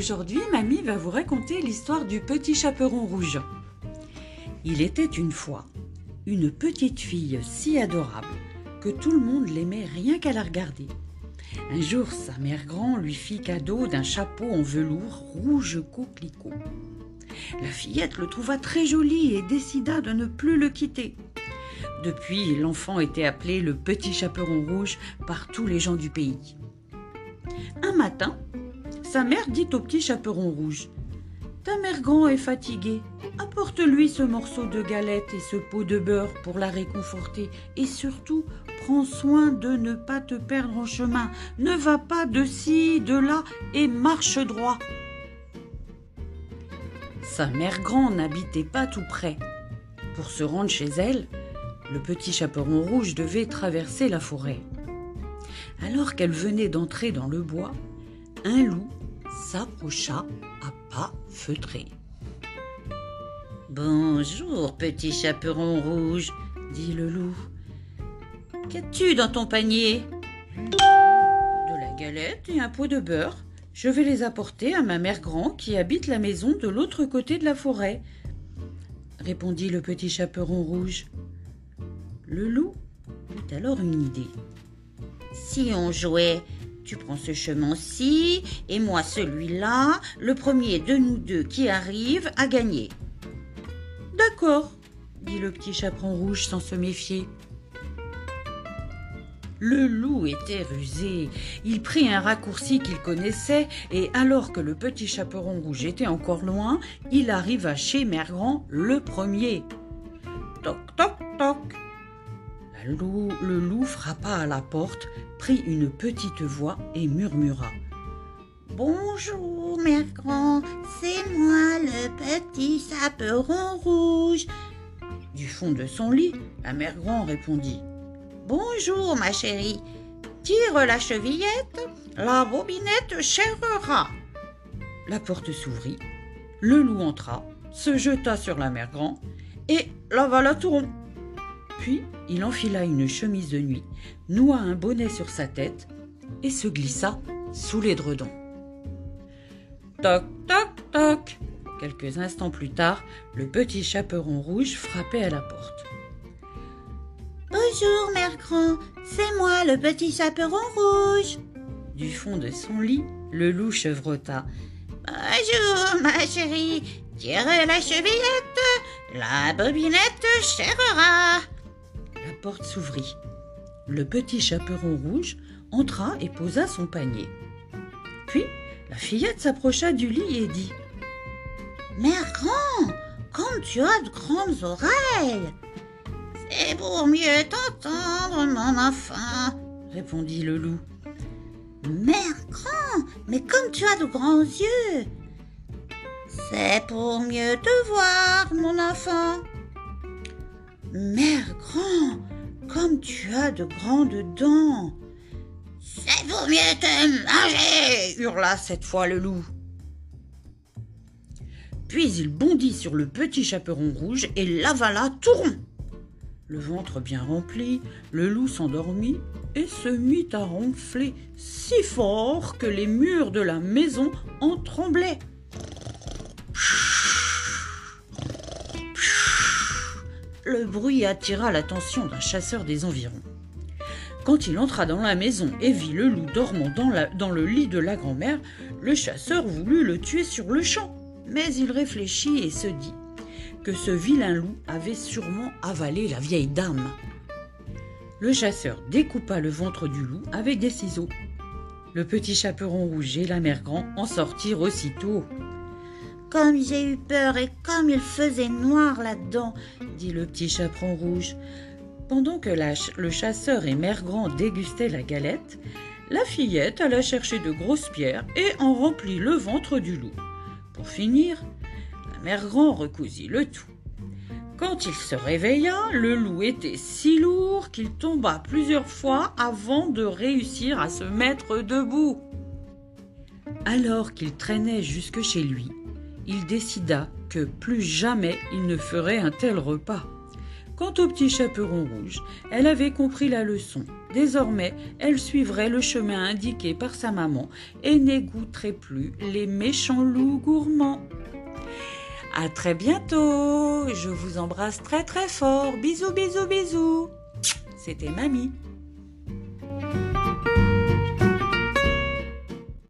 Aujourd'hui, Mamie va vous raconter l'histoire du petit chaperon rouge. Il était une fois une petite fille si adorable que tout le monde l'aimait rien qu'à la regarder. Un jour, sa mère grand lui fit cadeau d'un chapeau en velours rouge coquelicot. La fillette le trouva très joli et décida de ne plus le quitter. Depuis, l'enfant était appelé le petit chaperon rouge par tous les gens du pays. Un matin, sa mère dit au petit chaperon rouge Ta mère grand est fatiguée. Apporte-lui ce morceau de galette et ce pot de beurre pour la réconforter. Et surtout, prends soin de ne pas te perdre en chemin. Ne va pas de ci, de là et marche droit. Sa mère grand n'habitait pas tout près. Pour se rendre chez elle, le petit chaperon rouge devait traverser la forêt. Alors qu'elle venait d'entrer dans le bois, un loup s'approcha à pas feutrés. Bonjour, petit chaperon rouge, dit le loup. Qu'as-tu dans ton panier? De la galette et un pot de beurre. Je vais les apporter à ma mère grand qui habite la maison de l'autre côté de la forêt, répondit le petit chaperon rouge. Le loup eut alors une idée. Si on jouait, tu prends ce chemin-ci et moi celui-là, le premier de nous deux qui arrive a gagné. D'accord, dit le petit chaperon rouge sans se méfier. Le loup était rusé. Il prit un raccourci qu'il connaissait et alors que le petit chaperon rouge était encore loin, il arriva chez Mère Grand le premier. Toc, toc, toc le loup frappa à la porte, prit une petite voix et murmura. Bonjour, mère grand, c'est moi le petit chaperon rouge. Du fond de son lit, la mère grand répondit. Bonjour, ma chérie. Tire la chevillette, la bobinette chérera. La porte s'ouvrit, le loup entra, se jeta sur la mère grand et l'avala tout rond. Puis il enfila une chemise de nuit, noua un bonnet sur sa tête et se glissa sous l'édredon. Toc, toc, toc. Quelques instants plus tard, le petit chaperon rouge frappait à la porte. Bonjour, mère grand, c'est moi le petit chaperon rouge. Du fond de son lit, le loup chevrota. Bonjour, ma chérie, tire la chevillette, la bobinette chérera porte s'ouvrit. Le petit chaperon rouge entra et posa son panier. Puis la fillette s'approcha du lit et dit Mère grand, comme tu as de grandes oreilles C'est pour mieux t'entendre, mon enfant, répondit le loup. Mère grand, mais comme tu as de grands yeux C'est pour mieux te voir, mon enfant. Mère grand, comme tu as de grandes dents. C'est pour mieux te manger hurla cette fois le loup. Puis il bondit sur le petit chaperon rouge et l'avala tout rond. Le ventre bien rempli, le loup s'endormit et se mit à ronfler si fort que les murs de la maison en tremblaient. Le bruit attira l'attention d'un chasseur des environs. Quand il entra dans la maison et vit le loup dormant dans, le lit de la grand-mère, le chasseur voulut le tuer sur le champ. Mais il réfléchit et se dit que ce vilain loup avait sûrement avalé la vieille dame. Le chasseur découpa le ventre du loup avec des ciseaux. Le petit chaperon rouge et la mère grand en sortirent aussitôt. Comme j'ai eu peur et comme il faisait noir là-dedans, dit le petit chaperon rouge. Pendant que le chasseur et Mère Grand dégustaient la galette, la fillette alla chercher de grosses pierres et en remplit le ventre du loup. Pour finir, la Mère Grand recousit le tout. Quand il se réveilla, le loup était si lourd qu'il tomba plusieurs fois avant de réussir à se mettre debout. Alors qu'il traînait jusque chez lui, il décida que plus jamais il ne ferait un tel repas. Quant au petit chaperon rouge, elle avait compris la leçon. Désormais, elle suivrait le chemin indiqué par sa maman et n'égoutterait plus les méchants loups gourmands. À très bientôt. Je vous embrasse très très fort. Bisous, bisous, bisous. C'était Mamie.